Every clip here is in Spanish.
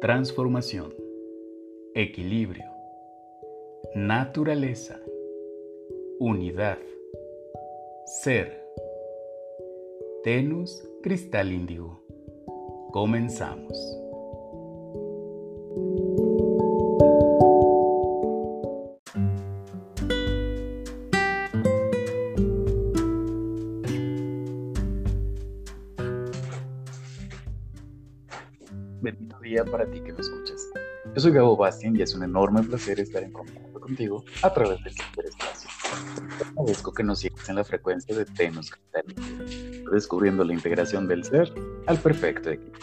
transformación, equilibrio, naturaleza, unidad, ser. Tenus Cristal Índigo. Comenzamos. Yo soy Gabo Bastien y es un enorme placer estar en contacto contigo a través del ciberespacio. Agradezco que nos sigas en la frecuencia de Tenus descubriendo la integración del ser al perfecto equipo.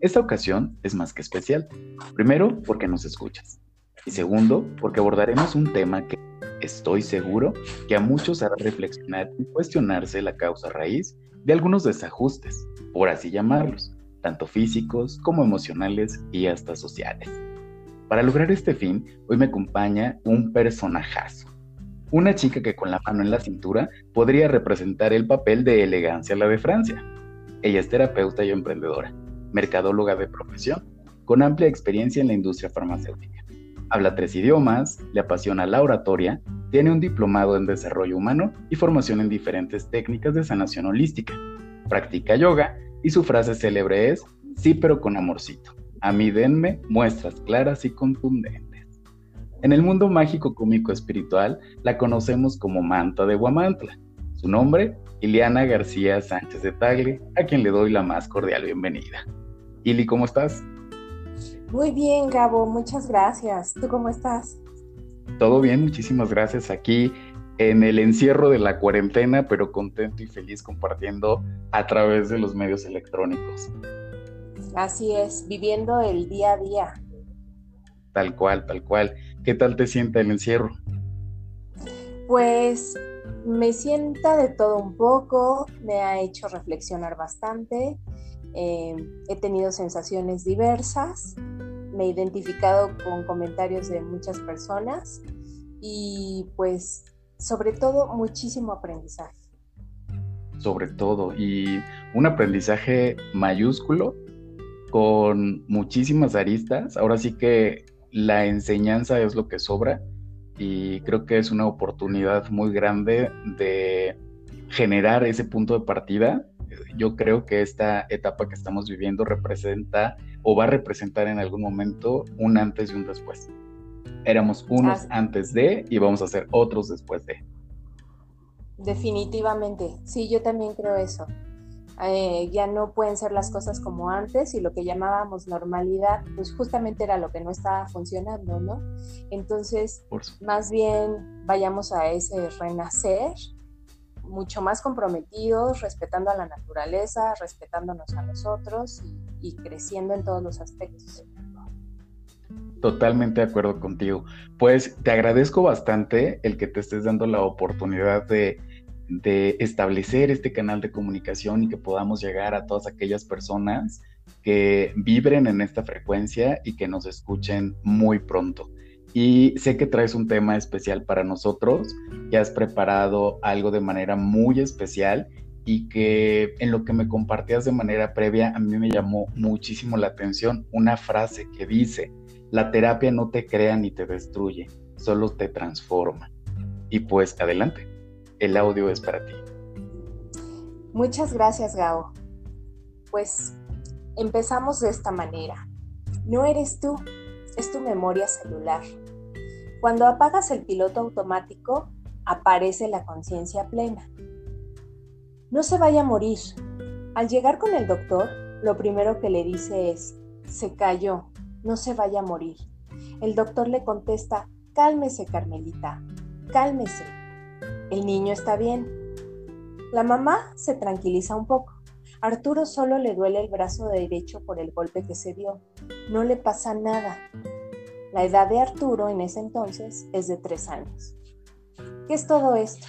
Esta ocasión es más que especial. Primero, porque nos escuchas. Y segundo, porque abordaremos un tema que estoy seguro que a muchos hará reflexionar y cuestionarse la causa raíz de algunos desajustes, por así llamarlos, tanto físicos como emocionales y hasta sociales. Para lograr este fin, hoy me acompaña un personajazo. Una chica que con la mano en la cintura podría representar el papel de elegancia la de Francia. Ella es terapeuta y emprendedora, mercadóloga de profesión, con amplia experiencia en la industria farmacéutica. Habla tres idiomas, le apasiona la oratoria, tiene un diplomado en desarrollo humano y formación en diferentes técnicas de sanación holística. Practica yoga y su frase célebre es, sí pero con amorcito. A mí denme muestras claras y contundentes. En el mundo mágico cómico espiritual la conocemos como Manta de Guamantla. Su nombre, Ileana García Sánchez de Tagle, a quien le doy la más cordial bienvenida. Ili, ¿cómo estás? Muy bien, Gabo, muchas gracias. ¿Tú cómo estás? Todo bien, muchísimas gracias. Aquí en el encierro de la cuarentena, pero contento y feliz compartiendo a través de los medios electrónicos. Así es, viviendo el día a día. Tal cual, tal cual. ¿Qué tal te sienta el encierro? Pues me sienta de todo un poco, me ha hecho reflexionar bastante, eh, he tenido sensaciones diversas, me he identificado con comentarios de muchas personas y pues sobre todo muchísimo aprendizaje. Sobre todo, y un aprendizaje mayúsculo con muchísimas aristas. Ahora sí que la enseñanza es lo que sobra y creo que es una oportunidad muy grande de generar ese punto de partida. Yo creo que esta etapa que estamos viviendo representa o va a representar en algún momento un antes y un después. Éramos unos antes de y vamos a ser otros después de. Definitivamente, sí, yo también creo eso. Eh, ya no pueden ser las cosas como antes y lo que llamábamos normalidad, pues justamente era lo que no estaba funcionando, ¿no? Entonces, más bien vayamos a ese renacer mucho más comprometidos, respetando a la naturaleza, respetándonos a nosotros y, y creciendo en todos los aspectos. Totalmente de acuerdo contigo. Pues te agradezco bastante el que te estés dando la oportunidad de de establecer este canal de comunicación y que podamos llegar a todas aquellas personas que vibren en esta frecuencia y que nos escuchen muy pronto. Y sé que traes un tema especial para nosotros, que has preparado algo de manera muy especial y que en lo que me compartías de manera previa a mí me llamó muchísimo la atención una frase que dice, la terapia no te crea ni te destruye, solo te transforma. Y pues adelante el audio es para ti. Muchas gracias, Gao. Pues empezamos de esta manera. No eres tú, es tu memoria celular. Cuando apagas el piloto automático, aparece la conciencia plena. No se vaya a morir. Al llegar con el doctor, lo primero que le dice es, se cayó, no se vaya a morir. El doctor le contesta, cálmese, Carmelita, cálmese, el niño está bien. La mamá se tranquiliza un poco. Arturo solo le duele el brazo derecho por el golpe que se dio. No le pasa nada. La edad de Arturo en ese entonces es de tres años. ¿Qué es todo esto?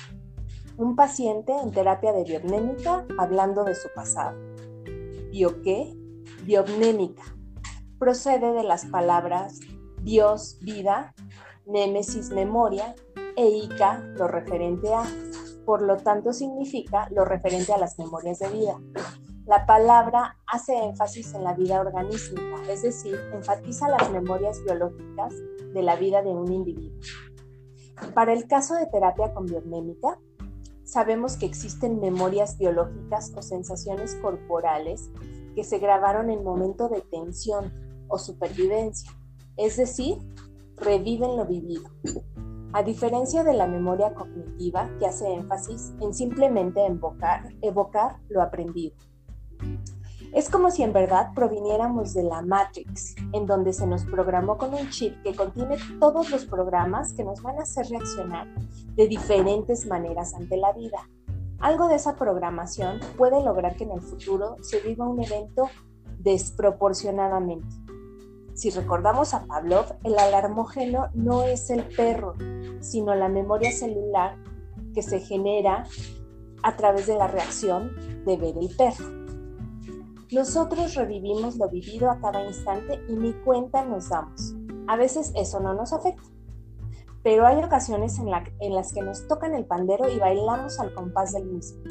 Un paciente en terapia de biomnémica hablando de su pasado. ¿Bio qué? Biomnémica. Procede de las palabras Dios, vida, némesis, memoria EICA lo referente a, por lo tanto significa lo referente a las memorias de vida. la palabra hace énfasis en la vida organística, es decir, enfatiza las memorias biológicas de la vida de un individuo. Para el caso de terapia con biomnémica, sabemos que existen memorias biológicas o sensaciones corporales que se grabaron en momento de tensión o supervivencia, es decir, reviven lo vivido. A diferencia de la memoria cognitiva que hace énfasis en simplemente evocar, evocar lo aprendido. Es como si en verdad proviniéramos de la Matrix, en donde se nos programó con un chip que contiene todos los programas que nos van a hacer reaccionar de diferentes maneras ante la vida. Algo de esa programación puede lograr que en el futuro se viva un evento desproporcionadamente. Si recordamos a Pavlov, el alarmógeno no es el perro, sino la memoria celular que se genera a través de la reacción de ver el perro. Nosotros revivimos lo vivido a cada instante y ni cuenta nos damos. A veces eso no nos afecta, pero hay ocasiones en, las que nos tocan el pandero y bailamos al compás del mismo.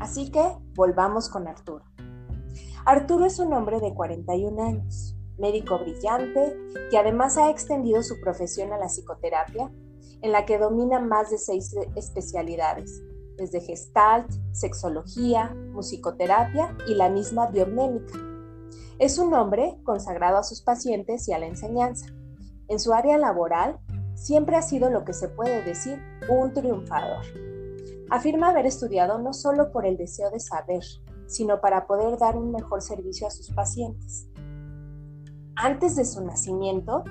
Así que volvamos con Arturo. Arturo es un hombre de 41 años, médico brillante, que además ha extendido su profesión a la psicoterapia, en la que domina más de seis especialidades, desde gestalt, sexología, musicoterapia y la misma biomnémica. Es un hombre consagrado a sus pacientes y a la enseñanza. En su área laboral, siempre ha sido lo que se puede decir un triunfador. Afirma haber estudiado no solo por el deseo de saber, sino para poder dar un mejor servicio a sus pacientes. Antes de su nacimiento,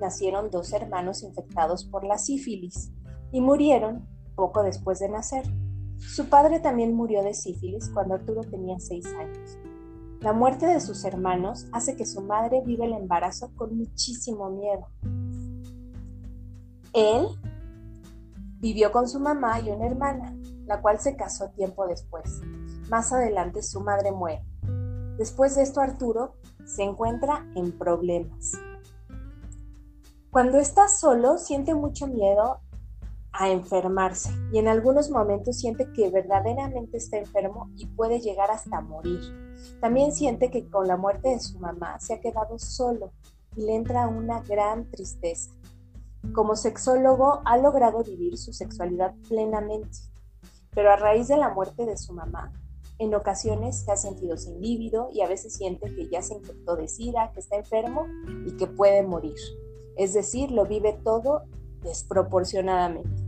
nacieron dos hermanos infectados por la sífilis y murieron poco después de nacer. Su padre también murió de sífilis cuando Arturo tenía seis años. La muerte de sus hermanos hace que su madre viva el embarazo con muchísimo miedo. Él vivió con su mamá y una hermana, la cual se casó tiempo después. Más adelante su madre muere. Después de esto Arturo se encuentra en problemas. Cuando está solo siente mucho miedo a enfermarse y en algunos momentos siente que verdaderamente está enfermo y puede llegar hasta morir. También siente que con la muerte de su mamá se ha quedado solo y le entra una gran tristeza. Como sexólogo ha logrado vivir su sexualidad plenamente, pero a raíz de la muerte de su mamá, en ocasiones se ha sentido sin líbido y a veces siente que ya se infectó de sida, que está enfermo y que puede morir. Es decir, lo vive todo desproporcionadamente.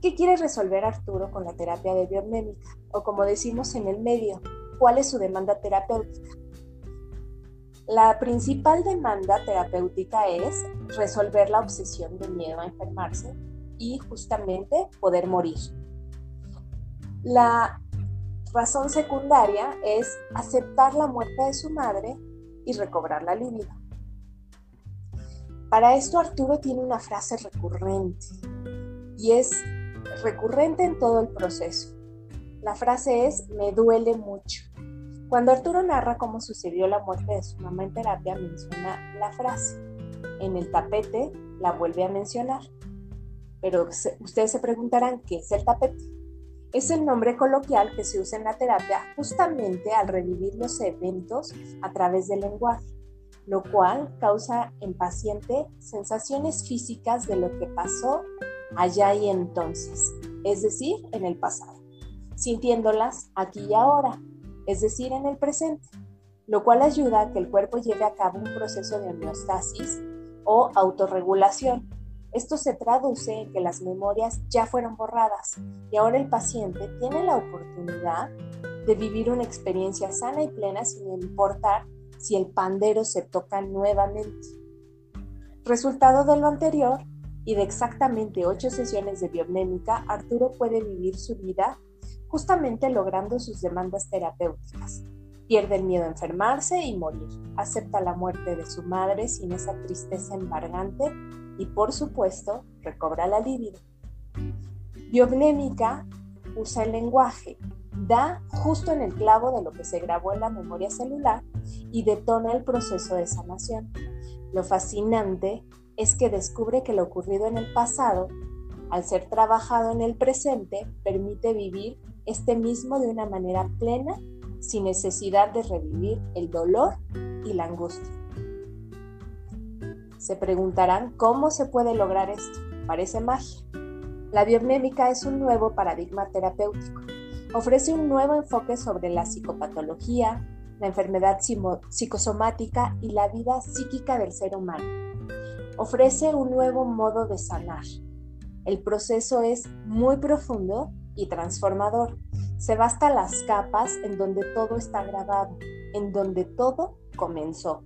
¿Qué quiere resolver Arturo con la terapia de biomnémica? O como decimos en el medio, ¿cuál es su demanda terapéutica? La principal demanda terapéutica es resolver la obsesión de miedo a enfermarse y justamente poder morir. La razón secundaria es aceptar la muerte de su madre y recobrar la libido. Para esto Arturo tiene una frase recurrente y es recurrente en todo el proceso. La frase es, me duele mucho. Cuando Arturo narra cómo sucedió la muerte de su mamá en terapia, menciona la frase. En el tapete la vuelve a mencionar. Pero ustedes se preguntarán, ¿qué es el tapete? Es el nombre coloquial que se usa en la terapia justamente al revivir los eventos a través del lenguaje, lo cual causa en paciente sensaciones físicas de lo que pasó allá y entonces, es decir, en el pasado, sintiéndolas aquí y ahora, es decir, en el presente, lo cual ayuda a que el cuerpo lleve a cabo un proceso de homeostasis o autorregulación. Esto se traduce en que las memorias ya fueron borradas y ahora el paciente tiene la oportunidad de vivir una experiencia sana y plena sin importar si el pandero se toca nuevamente. Resultado de lo anterior, y de exactamente ocho sesiones de biomnémica, Arturo puede vivir su vida justamente logrando sus demandas terapéuticas. Pierde el miedo a enfermarse y morir. Acepta la muerte de su madre sin esa tristeza embargante y, por supuesto, recobra la libido. Biomnémica usa el lenguaje, da justo en el clavo de lo que se grabó en la memoria celular y detona el proceso de sanación. Lo fascinante es que descubre que lo ocurrido en el pasado, al ser trabajado en el presente, permite vivir este mismo de una manera plena, sin necesidad de revivir el dolor y la angustia. Se preguntarán cómo se puede lograr esto. Parece magia. La biomédica es un nuevo paradigma terapéutico. Ofrece un nuevo enfoque sobre la psicopatología, la enfermedad psicosomática y la vida psíquica del ser humano. Ofrece un nuevo modo de sanar. El proceso es muy profundo y transformador. Se basta las capas en donde todo está grabado, en donde todo comenzó.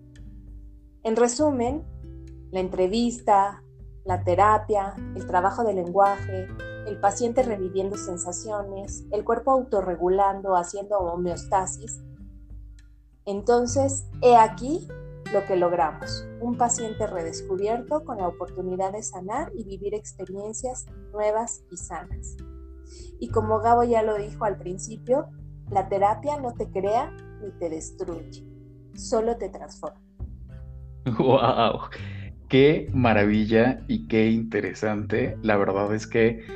En resumen, la entrevista, la terapia, el trabajo de lenguaje, el paciente reviviendo sensaciones, el cuerpo autorregulando, haciendo homeostasis. Entonces, he aquí lo que logramos, un paciente redescubierto con la oportunidad de sanar y vivir experiencias nuevas y sanas. Y como Gabo ya lo dijo al principio, la terapia no te crea ni te destruye, solo te transforma. ¡Wow! Qué maravilla y qué interesante. La verdad es que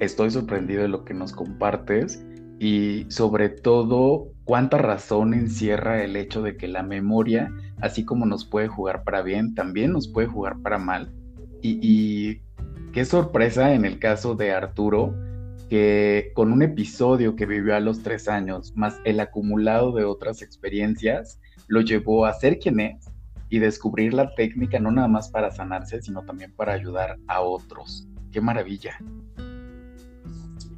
estoy sorprendido de lo que nos compartes y sobre todo cuánta razón encierra el hecho de que la memoria, así como nos puede jugar para bien, también nos puede jugar para mal. Y, qué sorpresa en el caso de Arturo, que con un episodio que vivió a los tres años, más el acumulado de otras experiencias, lo llevó a ser quien es y descubrir la técnica no nada más para sanarse, sino también para ayudar a otros. ¡Qué maravilla!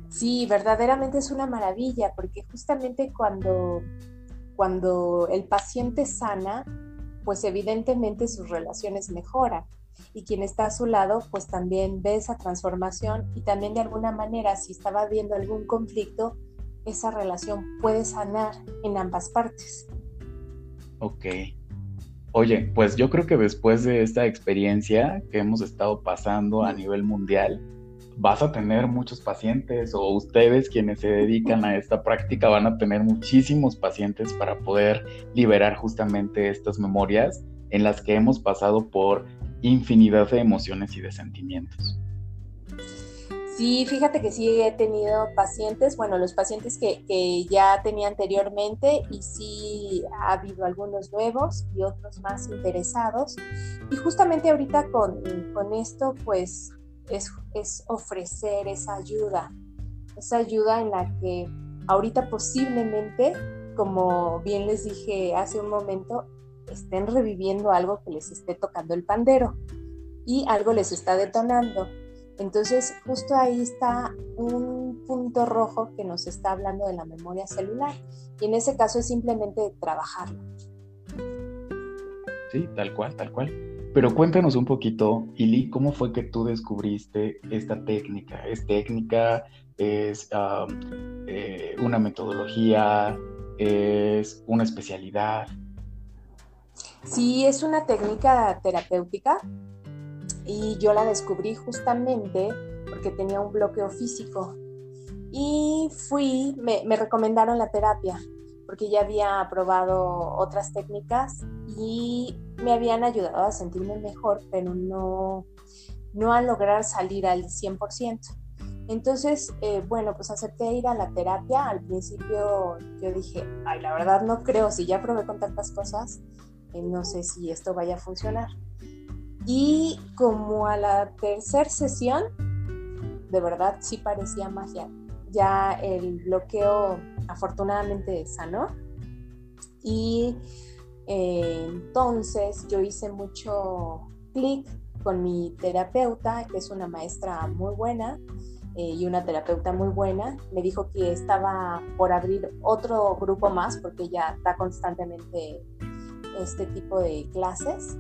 Sí, verdaderamente es una maravilla, porque justamente cuando, cuando el paciente sana, pues evidentemente sus relaciones mejoran y quien está a su lado pues también ve esa transformación y también de alguna manera si estaba viendo algún conflicto, esa relación puede sanar en ambas partes. Ok. Oye, pues yo creo que después de esta experiencia que hemos estado pasando a nivel mundial, vas a tener muchos pacientes o ustedes quienes se dedican a esta práctica van a tener muchísimos pacientes para poder liberar justamente estas memorias en las que hemos pasado por infinidad de emociones y de sentimientos. Sí, fíjate que sí he tenido pacientes, bueno, los pacientes que, ya tenía anteriormente y sí ha habido algunos nuevos y otros más interesados. Y justamente ahorita con, con esto, pues es, es ofrecer esa ayuda, esa ayuda en la que ahorita posiblemente, como bien les dije hace un momento, estén reviviendo algo que les esté tocando el pandero y algo les está detonando. Entonces, justo ahí está un punto rojo que nos está hablando de la memoria celular. Y en ese caso es simplemente trabajarlo. Sí, tal cual, tal cual. Pero cuéntanos un poquito, Ili, ¿cómo fue que tú descubriste esta técnica? ¿Es técnica? ¿Es eh, una metodología? ¿Es una especialidad? Sí, es una técnica terapéutica y yo la descubrí justamente porque tenía un bloqueo físico y fui, me, recomendaron la terapia porque ya había probado otras técnicas y me habían ayudado a sentirme mejor, pero no, no a lograr salir al 100%. Entonces, eh, bueno, pues acepté ir a la terapia. Al principio yo dije, ay, la verdad no creo, si ya probé con tantas cosas, eh, no sé si esto vaya a funcionar. Y como a la tercera sesión, de verdad sí parecía magia. Ya el bloqueo afortunadamente sanó. Y eh, entonces yo hice mucho clic con mi terapeuta, que es una maestra muy buena eh, y una terapeuta muy buena. Me dijo que estaba por abrir otro grupo más porque ella está constantemente este tipo de clases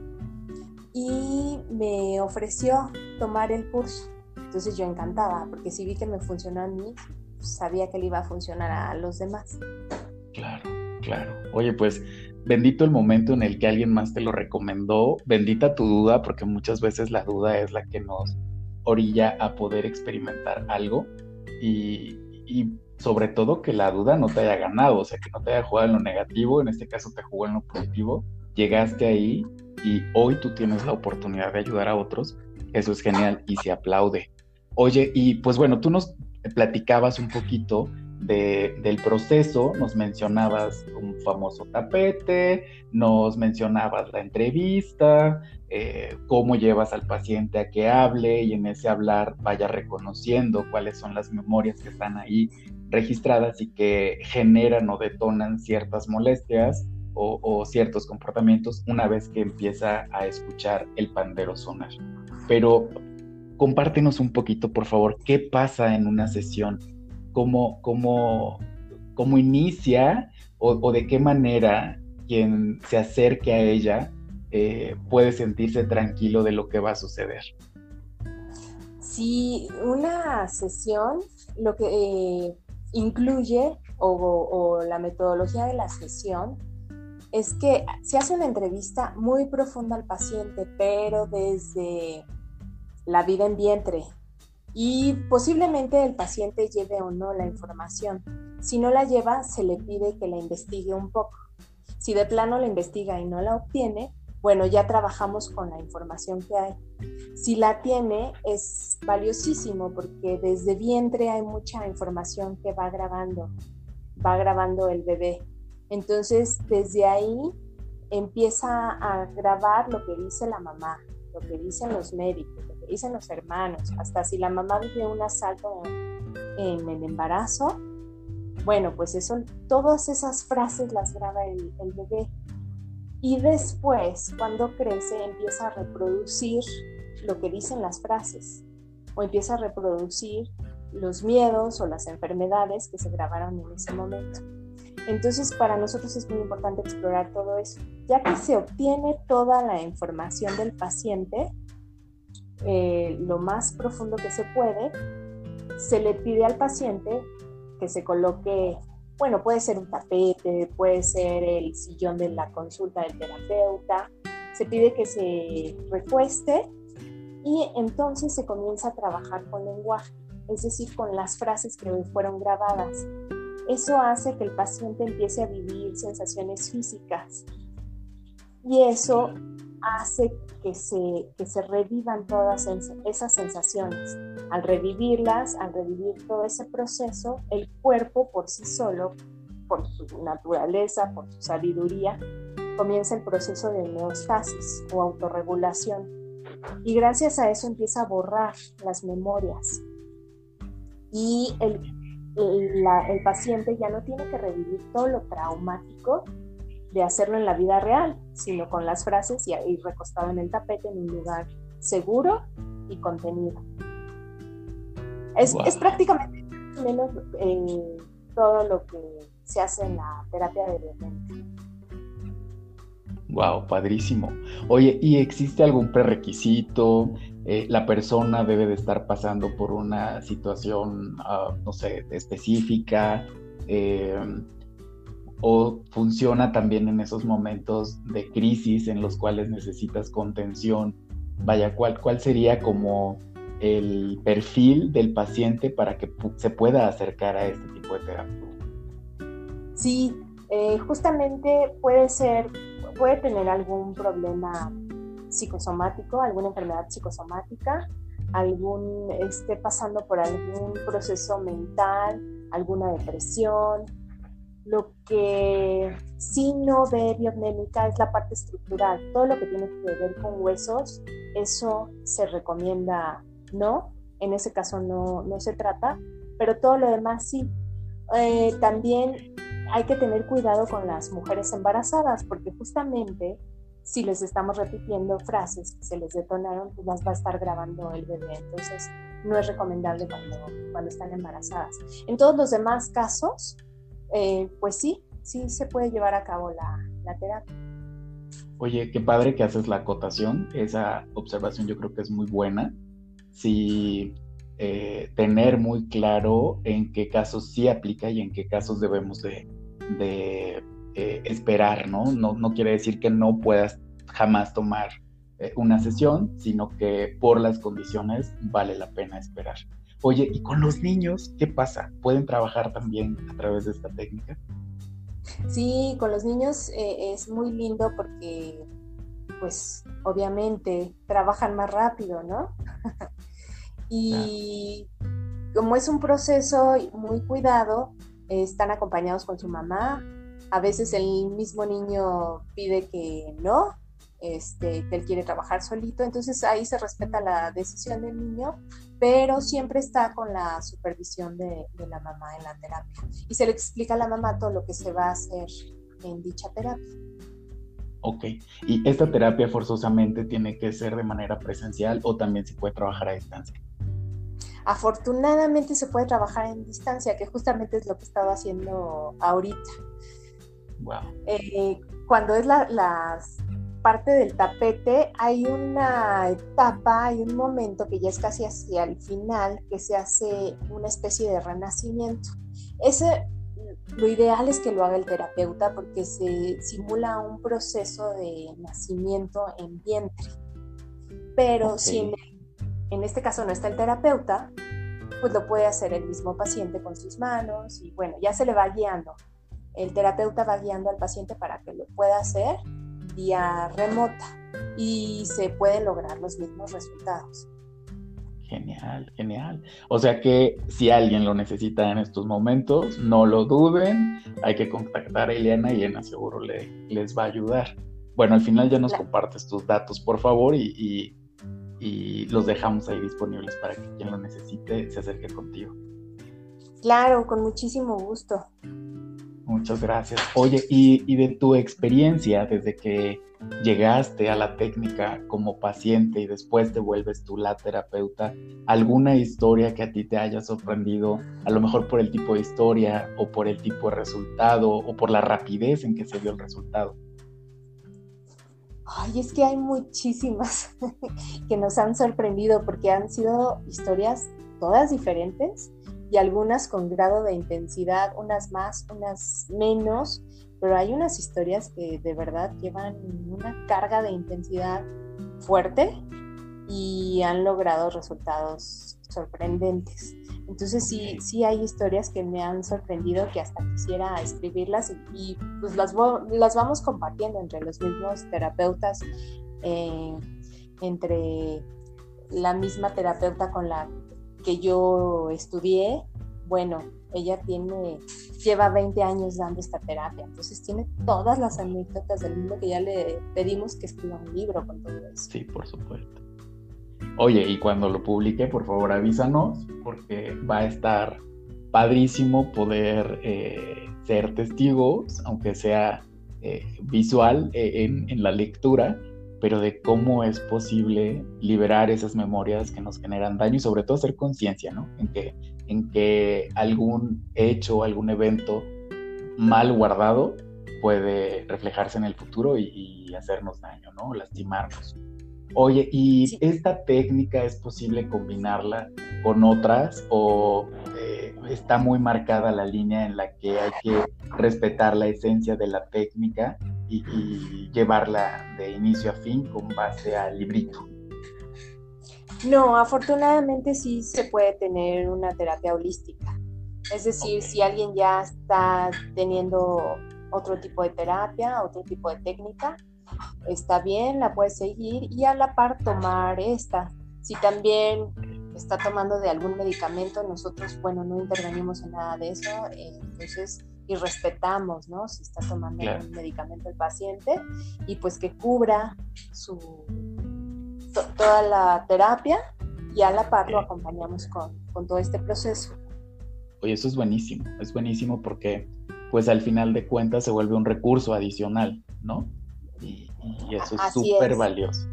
y me ofreció tomar el curso. Entonces yo encantada, porque si vi que me funcionó a mí, sabía que le iba a funcionar a los demás. Claro, claro. Oye, pues bendito el momento en el que alguien más te lo recomendó, bendita tu duda, porque muchas veces la duda es la que nos orilla a poder experimentar algo y, y sobre todo que la duda no te haya ganado, o sea, que no te haya jugado en lo negativo, en este caso te jugó en lo positivo, llegaste ahí y hoy tú tienes la oportunidad de ayudar a otros, eso es genial y se aplaude. Oye, y pues bueno, tú nos platicabas un poquito del proceso, nos mencionabas un famoso tapete, nos mencionabas la entrevista, eh, cómo llevas al paciente a que hable y en ese hablar vaya reconociendo cuáles son las memorias que están ahí registradas y que generan o detonan ciertas molestias o, ciertos comportamientos una vez que empieza a escuchar el pandero sonar. Pero compártenos un poquito, por favor, qué pasa en una sesión, cómo, cómo, cómo inicia o, de qué manera quien se acerque a ella eh, puede sentirse tranquilo de lo que va a suceder. Sí, una sesión lo que eh, incluye o, la metodología de la sesión es que se hace una entrevista muy profunda al paciente, pero desde la vida en vientre. Y posiblemente el paciente lleve o no la información. Si no la lleva, se le pide que la investigue un poco. Si de plano la investiga y no la obtiene, bueno, ya trabajamos con la información que hay. Si la tiene, es valiosísimo porque desde vientre hay mucha información que va grabando, va grabando el bebé. Entonces, desde ahí empieza a grabar lo que dice la mamá, lo que dicen los médicos, lo que dicen los hermanos, hasta si la mamá vive un asalto en, el embarazo, bueno, pues eso, todas esas frases las graba el, el bebé. Y después, cuando crece, empieza a reproducir lo que dicen las frases o empieza a reproducir los miedos o las enfermedades que se grabaron en ese momento. Entonces, para nosotros es muy importante explorar todo eso. Ya que se obtiene toda la información del paciente, eh, lo más profundo que se puede, se le pide al paciente que se coloque, bueno, puede ser un tapete, puede ser el sillón de la consulta del terapeuta, se pide que se recueste y entonces se comienza a trabajar con lenguaje, es decir, con las frases que fueron grabadas. Eso hace que el paciente empiece a vivir sensaciones físicas y eso hace que se, que se revivan todas esas sensaciones. Al revivirlas, al revivir todo ese proceso, el cuerpo por sí solo, por su naturaleza, por su sabiduría, comienza el proceso de neostasis o autorregulación. Y gracias a eso empieza a borrar las memorias. Y el el paciente ya no tiene que revivir todo lo traumático de hacerlo en la vida real, sino con las frases y, ahí recostado en el tapete en un lugar seguro y contenido. Es, prácticamente menos eh, todo lo que se hace en la terapia de violencia. Wow, padrísimo. Oye, ¿y existe algún prerequisito? Eh, la persona debe de estar pasando por una situación, ah, no sé, específica, eh, o funciona también en esos momentos de crisis en los cuales necesitas contención. Vaya, ¿cuál, cuál sería como el perfil del paciente para que se pueda acercar a este tipo de terapia? Sí, eh, justamente puede ser, puede tener algún problema psicosomático, alguna enfermedad psicosomática, algún, esté pasando por algún proceso mental, alguna depresión. Lo que sí no ve biomnémica es la parte estructural. Todo lo que tiene que ver con huesos, eso se recomienda no. En ese caso no, no se trata, pero todo lo demás sí. Eh, también hay que tener cuidado con las mujeres embarazadas, porque justamente si les estamos repitiendo frases que se les detonaron, pues las va a estar grabando el bebé. Entonces, no es recomendable cuando, cuando están embarazadas. En todos los demás casos, eh, pues sí, sí se puede llevar a cabo la, la terapia. Oye, qué padre que haces la acotación. Esa observación yo creo que es muy buena. Si eh, tener muy claro en qué casos sí aplica y en qué casos debemos de, de eh, esperar, ¿no? ¿no? ¿no? quiere decir que no puedas jamás tomar eh, una sesión, sino que por las condiciones vale la pena esperar. Oye, ¿y con los niños qué pasa? ¿Pueden trabajar también a través de esta técnica? Sí, con los niños eh, es muy lindo porque, pues, obviamente trabajan más rápido, ¿no? y como es un proceso muy cuidado, están acompañados con su mamá. A veces el mismo niño pide que no, este, que él quiere trabajar solito, entonces ahí se respeta la decisión del niño, pero siempre está con la supervisión de, de, la mamá en la terapia. Y se le explica a la mamá todo lo que se va a hacer en dicha terapia. Ok, ¿y esta terapia forzosamente tiene que ser de manera presencial o también se puede trabajar a distancia? Afortunadamente se puede trabajar en distancia, que justamente es lo que estaba haciendo ahorita. Wow. Eh, cuando es la, las parte del tapete, hay una etapa, hay un momento que ya es casi hacia el final, que se hace una especie de renacimiento. Ese, lo ideal es que lo haga el terapeuta porque se simula un proceso de nacimiento en vientre. Pero si en, en este caso no está el terapeuta, pues lo puede hacer el mismo paciente con sus manos y bueno, ya se le va guiando. El terapeuta va guiando al paciente para que lo pueda hacer vía remota y se pueden lograr los mismos resultados. Genial, genial. O sea que si alguien lo necesita en estos momentos, no lo duden, hay que contactar a Eliana y Eliana seguro le, les va a ayudar. Bueno, al final ya nos compartes tus datos, por favor, y, y, y los dejamos ahí disponibles para que quien lo necesite se acerque contigo. Claro, con muchísimo gusto. Muchas gracias. Oye, y, de tu experiencia desde que llegaste a la técnica como paciente y después te vuelves tú la terapeuta, ¿alguna historia que a ti te haya sorprendido, a lo mejor por el tipo de historia o por el tipo de resultado o por la rapidez en que se dio el resultado? Ay, es que hay muchísimas que nos han sorprendido porque han sido historias todas diferentes y algunas con grado de intensidad, unas más, unas menos, pero hay unas historias que de verdad llevan una carga de intensidad fuerte y han logrado resultados sorprendentes. Entonces sí, sí hay historias que me han sorprendido que hasta quisiera escribirlas y, pues las, las, vamos compartiendo entre los mismos terapeutas, eh, entre la misma terapeuta con la que yo estudié, bueno, ella tiene, lleva 20 años dando esta terapia, entonces tiene todas las anécdotas del mundo que ya le pedimos que escriba un libro con todo eso. Sí, por supuesto. Oye, y cuando lo publique, por favor avísanos, porque va a estar padrísimo poder eh, ser testigos, aunque sea eh, visual eh, en, la lectura, pero de cómo es posible liberar esas memorias que nos generan daño y sobre todo hacer conciencia, ¿no? En que, en que algún hecho, algún evento mal guardado puede reflejarse en el futuro y, hacernos daño, ¿no? Lastimarnos. Oye, ¿y esta técnica es posible combinarla con otras o eh, está muy marcada la línea en la que hay que respetar la esencia de la técnica y, llevarla de inicio a fin con base al librito. No, afortunadamente sí se puede tener una terapia holística. Es decir, si alguien ya está teniendo otro tipo de terapia, otro tipo de técnica, está bien, la puede seguir y a la par tomar esta. Si también está tomando de algún medicamento, nosotros, bueno, no intervenimos en nada de eso, eh, entonces y respetamos, ¿no? Si está tomando un medicamento el paciente y pues que cubra su toda la terapia y a la par lo acompañamos con, con, todo este proceso. Oye, eso es buenísimo, es buenísimo porque pues al final de cuentas se vuelve un recurso adicional, ¿no? Y, eso es súper valioso.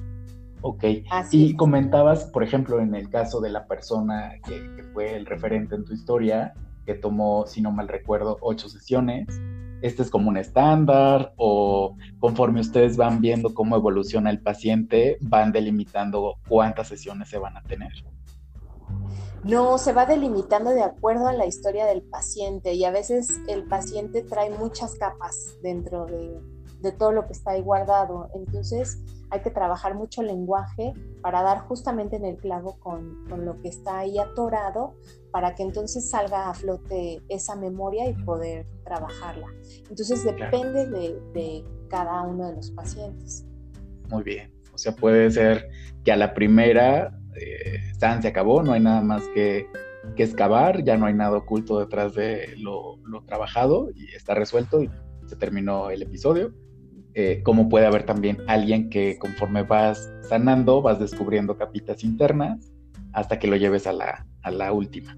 Ok. y comentabas, por ejemplo, en el caso de la persona que, que, fue el referente en tu historia, que tomó, si no mal recuerdo, ocho sesiones. ¿Este es como un estándar o conforme ustedes van viendo cómo evoluciona el paciente, van delimitando cuántas sesiones se van a tener? No, se va delimitando de acuerdo a la historia del paciente y a veces el paciente trae muchas capas dentro de, de todo lo que está ahí guardado. Entonces hay que trabajar mucho el lenguaje para dar justamente en el clavo con, con, lo que está ahí atorado para que entonces salga a flote esa memoria y poder trabajarla. Entonces depende de, de, cada uno de los pacientes. Muy bien. O sea, puede ser que a la primera eh, se acabó, no hay nada más que que excavar, ya no hay nada oculto detrás de lo, trabajado y está resuelto y se terminó el episodio. Eh, como puede haber también alguien que conforme vas sanando, vas descubriendo capitas internas hasta que lo lleves a la, a la última.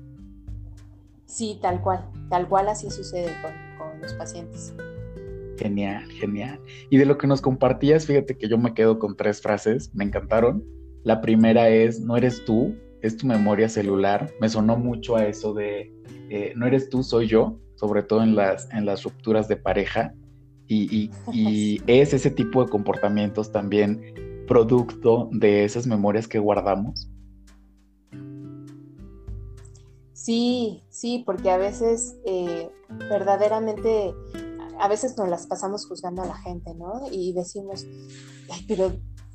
Sí, tal cual, tal cual así sucede con, con los pacientes. Genial, genial. Y de lo que nos compartías, fíjate que yo me quedo con tres frases, me encantaron. La primera es, no eres tú, es tu memoria celular. Me sonó mucho a eso de, eh, no eres tú, soy yo, sobre todo en las, en las rupturas de pareja. Y, y es ese tipo de comportamientos también producto de esas memorias que guardamos. Sí, sí, porque a veces eh, verdaderamente a veces nos las pasamos juzgando a la gente, ¿no? Y decimos, Ay, pero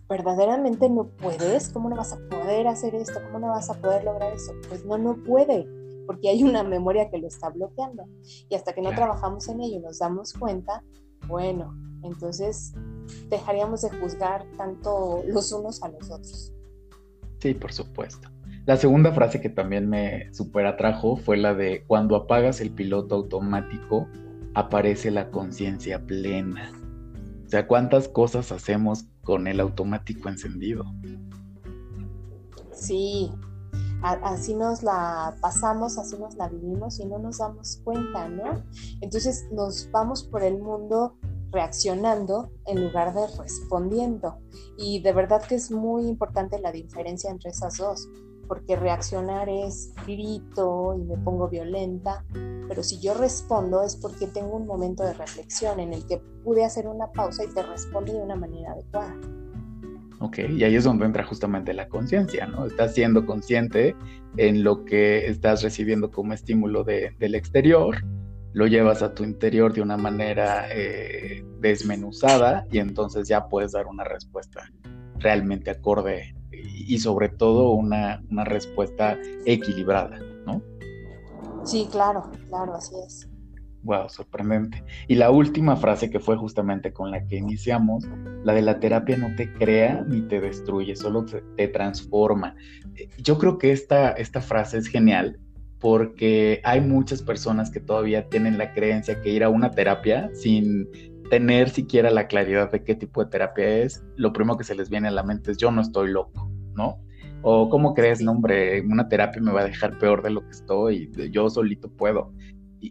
verdaderamente no puedes, ¿cómo no vas a poder hacer esto? ¿Cómo no vas a poder lograr eso? Pues no, no puede, porque hay una memoria que lo está bloqueando. Y hasta que no trabajamos en ello y nos damos cuenta, bueno, entonces dejaríamos de juzgar tanto los unos a los otros. Sí, por supuesto. La segunda frase que también me super atrajo fue la de cuando apagas el piloto automático, aparece la conciencia plena. O sea, ¿cuántas cosas hacemos con el automático encendido? Sí, así nos la pasamos, así nos la vivimos y no nos damos cuenta, ¿no? Entonces nos vamos por el mundo reaccionando en lugar de respondiendo. Y de verdad que es muy importante la diferencia entre esas dos porque reaccionar es grito y me pongo violenta, pero si yo respondo es porque tengo un momento de reflexión en el que pude hacer una pausa y te respondí de una manera adecuada. Ok, y ahí es donde entra justamente la conciencia, ¿no? Estás siendo consciente en lo que estás recibiendo como estímulo del exterior, lo llevas a tu interior de una manera eh, desmenuzada y entonces ya puedes dar una respuesta realmente acorde y sobre todo una, respuesta equilibrada, ¿no? Sí, claro, claro, así es. Wow, sorprendente. Y la última frase que fue justamente con la que iniciamos, la de la terapia no te crea ni te destruye, solo te, transforma. Yo creo que esta, esta frase es genial porque hay muchas personas que todavía tienen la creencia que ir a una terapia sin tener siquiera la claridad de qué tipo de terapia es, lo primero que se les viene a la mente es yo no estoy loco. ¿no? O cómo crees, hombre, una terapia me va a dejar peor de lo que estoy, yo solito puedo.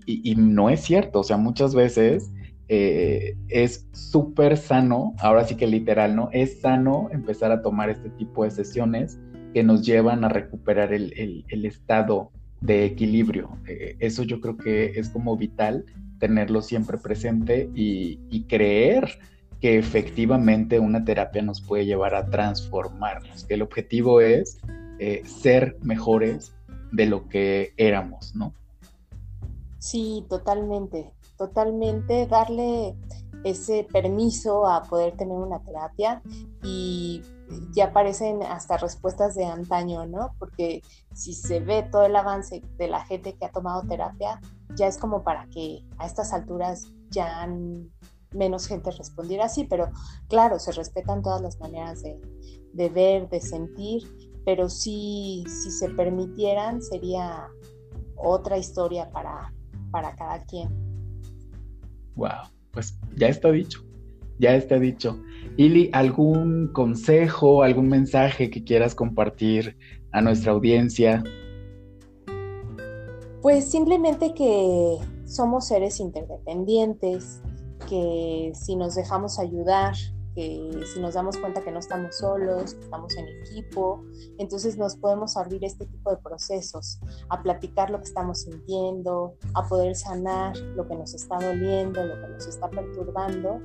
Y, no es cierto, o sea, muchas veces eh, es súper sano, ahora sí que literal, ¿no? Es sano empezar a tomar este tipo de sesiones que nos llevan a recuperar el, estado de equilibrio. Eh, eso yo creo que es como vital tenerlo siempre presente y, y creer que efectivamente una terapia nos puede llevar a transformarnos, que el objetivo es eh, ser mejores de lo que éramos, ¿no? Sí, totalmente, totalmente darle ese permiso a poder tener una terapia y ya aparecen hasta respuestas de antaño, ¿no? Porque si se ve todo el avance de la gente que ha tomado terapia, ya es como para que a estas alturas ya menos gente respondiera así, pero claro, se respetan todas las maneras de, ver, de sentir, pero sí, si se permitieran, sería otra historia para, para cada quien. Wow, pues ya está dicho, ya está dicho. Ili, ¿algún consejo, algún mensaje que quieras compartir a nuestra audiencia? Pues simplemente que somos seres interdependientes, que si nos dejamos ayudar, que si nos damos cuenta que no estamos solos, que estamos en equipo, entonces nos podemos abrir este tipo de procesos, a platicar lo que estamos sintiendo, a poder sanar lo que nos está doliendo, lo que nos está perturbando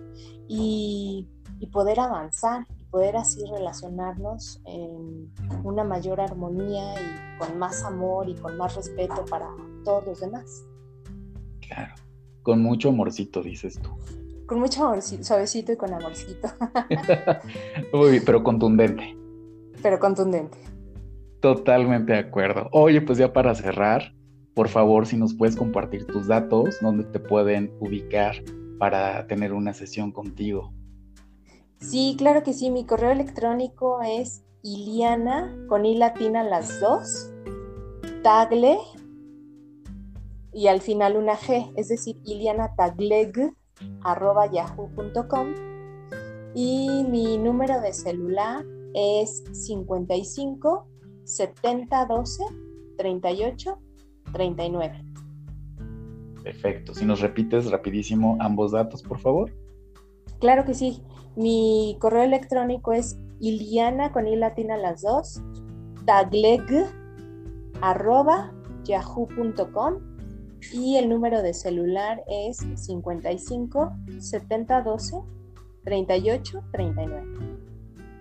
y, y poder avanzar y poder así relacionarnos en una mayor armonía y con más amor y con más respeto para todos los demás. Claro. Con mucho amorcito, dices tú. Con mucho amorcito, suavecito y con amorcito. Uy, pero contundente. Pero contundente. Totalmente de acuerdo. Oye, pues ya para cerrar, por favor, si nos puedes compartir tus datos, donde te pueden ubicar para tener una sesión contigo. Sí, claro que sí. Mi correo electrónico es iliana con i latina las dos Tagle y al final una G, es decir, ilianatagleg.yahoo.com y mi número de celular es 55 70 12 38 39. Perfecto. Si nos repites rapidísimo ambos datos, por favor. Claro que sí. Mi correo electrónico es iliana con i latina las dos, tagleg arroba yahoo.com y el número de celular es 55 70 12 38 39.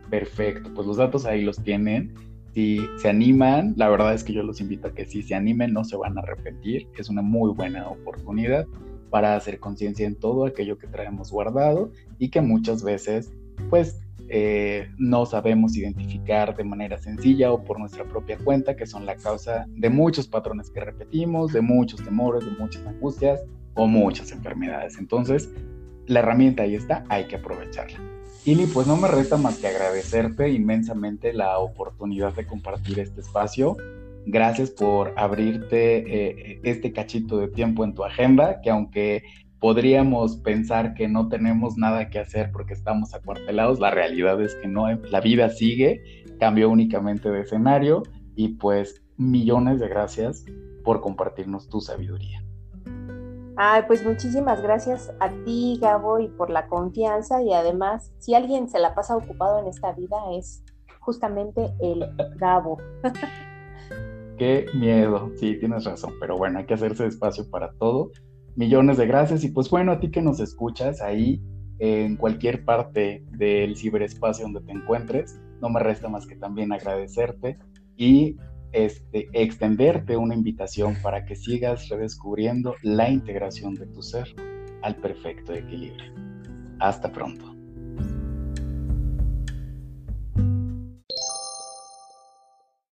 Perfecto, pues los datos ahí los tienen. Si se animan, la verdad es que yo los invito a que si se animen no se van a arrepentir. Es una muy buena oportunidad para hacer conciencia en todo aquello que traemos guardado y que muchas veces pues eh, no sabemos identificar de manera sencilla o por nuestra propia cuenta, que son la causa de muchos patrones que repetimos, de muchos temores, de muchas angustias o muchas enfermedades. Entonces, la herramienta ahí está, hay que aprovecharla. Ili, pues no me resta más que agradecerte inmensamente la oportunidad de compartir este espacio. Gracias por abrirte eh, este cachito de tiempo en tu agenda, que aunque podríamos pensar que no tenemos nada que hacer porque estamos acuartelados, la realidad es que no, la vida sigue, cambió únicamente de escenario y pues millones de gracias por compartirnos tu sabiduría. Ay, pues muchísimas gracias a ti, Gabo, y por la confianza. Y además, si alguien se la pasa ocupado en esta vida, es justamente el Gabo. Qué miedo, sí, tienes razón, pero bueno, hay que hacerse espacio para todo. Millones de gracias y pues bueno, a ti que nos escuchas ahí en cualquier parte del ciberespacio donde te encuentres, no me resta más que también agradecerte y este, extenderte una invitación para que sigas redescubriendo la integración de tu ser al perfecto equilibrio. Hasta pronto.